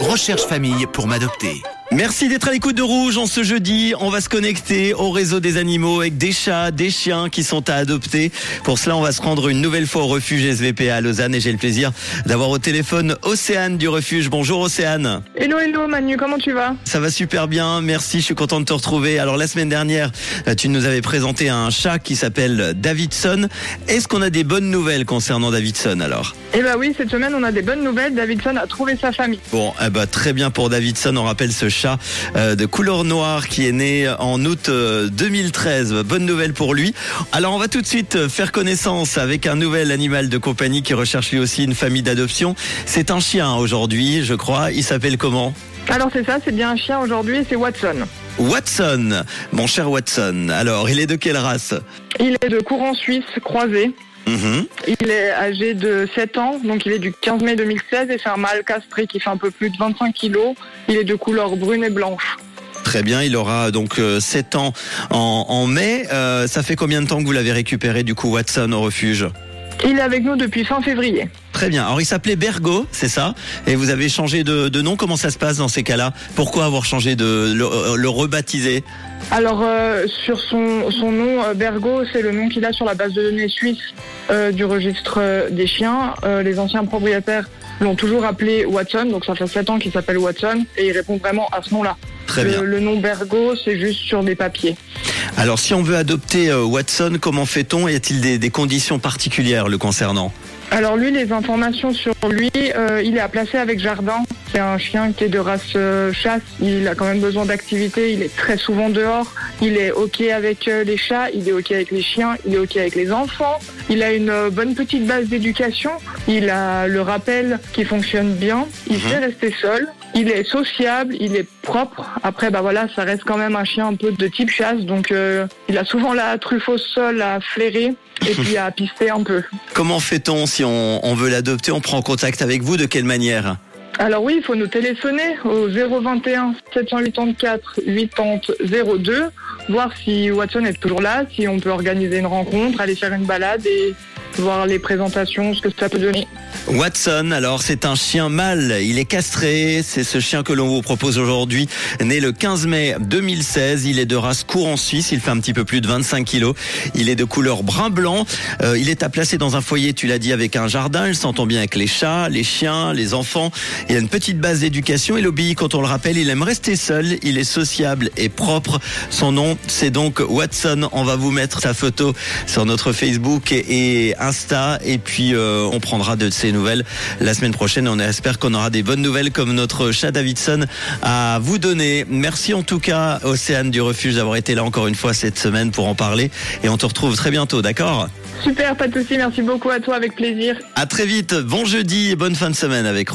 Recherche famille pour m'adopter. Merci d'être à l'écoute de Rouge. En ce jeudi, on va se connecter au réseau des animaux avec des chats, des chiens qui sont à adopter. Pour cela, on va se rendre une nouvelle fois au refuge SVP à Lausanne et j'ai le plaisir d'avoir au téléphone Océane du refuge. Bonjour Océane. Hello, hello Manu, comment tu vas? Ça va super bien, merci, je suis content de te retrouver. Alors la semaine dernière, euh, tu nous avais présenté un chat qui s'appelle Davidson. Est-ce qu'on a des bonnes nouvelles concernant Davidson alors? Eh bah oui, cette semaine on a des bonnes nouvelles. Davidson a trouvé sa famille. Bon, eh ben, très bien pour Davidson. On rappelle ce chat euh, de couleur noire qui est né en août euh, 2013. Bonne nouvelle pour lui. Alors on va tout de suite faire connaissance avec un nouvel animal de compagnie qui recherche lui aussi une famille d'adoption. C'est un chien aujourd'hui, je crois. Il s'appelle comment? Alors c'est ça, c'est bien un chien aujourd'hui, c'est Watson. Watson, mon cher Watson. Alors, il est de quelle race? Il est de courant suisse croisé. Mhm. Il est âgé de 7 ans, donc il est du 15 mai 2016 et c'est un mâle castré qui fait un peu plus de 25 kilos. Il est de couleur brune et blanche. Très bien, il aura donc euh, 7 ans en, en mai. Euh, ça fait combien de temps que vous l'avez récupéré du coup Watson au refuge? Il est avec nous depuis fin février. Très bien. Alors il s'appelait Bergo, c'est ça? Et vous avez changé de, de nom? Comment ça se passe dans ces cas-là? Pourquoi avoir changé de le, euh, le rebaptiser? Alors euh, sur son, son nom, euh, Bergo, c'est le nom qu'il a sur la base de données suisse euh, du registre des chiens. Les anciens propriétaires l'ont toujours appelé Watson, donc ça fait 7 ans qu'il s'appelle Watson et il répond vraiment à ce nom-là. Très bien. Le, le nom Bergo, c'est juste sur des papiers. Alors si on veut adopter Watson, comment fait-on? Y a-t-il des, des conditions particulières le concernant? Alors lui, les informations sur lui, euh, il est à placer avec jardin. C'est un chien qui est de race euh, chasse. Il a quand même besoin d'activité. Il est très souvent dehors. Il est ok avec euh, les chats. Il est ok avec les chiens. Il est ok avec les enfants. Il a une bonne petite base d'éducation. Il a le rappel qui fonctionne bien. Il sait rester seul. Il est sociable. Il est propre. Après, bah voilà, ça reste quand même un chien un peu de type chasse. Donc, euh, il a souvent la truffe au sol à flairer et puis à pister un peu. Comment fait-on si on, on veut l'adopter On prend contact avec vous De quelle manière? Alors oui, il faut nous téléphoner au 021 784 80 02, voir si Watson est toujours là, si on peut organiser une rencontre, aller faire une balade et voir les présentations, ce que ça peut donner. Watson, alors c'est un chien mâle, il est castré, c'est ce chien que l'on vous propose aujourd'hui, né le 15 mai 2016, il est de race courant suisse, il fait un petit peu plus de 25 kilos, il est de couleur brun-blanc, Euh, il est à placer dans un foyer, tu l'as dit, avec un jardin, il s'entend bien avec les chats, les chiens, les enfants, il a une petite base d'éducation, il obéit quand on le rappelle, il aime rester seul, il est sociable et propre, son nom c'est donc Watson, on va vous mettre sa photo sur notre Facebook et, et Insta et puis euh, on prendra de ces nouvelles la semaine prochaine. On espère qu'on aura des bonnes nouvelles comme notre chat Davidson à vous donner. Merci en tout cas Océane du refuge d'avoir été là encore une fois cette semaine pour en parler et on te retrouve très bientôt, d'accord? Super, pas de souci, merci beaucoup à toi, avec plaisir. À très vite, bon jeudi et bonne fin de semaine avec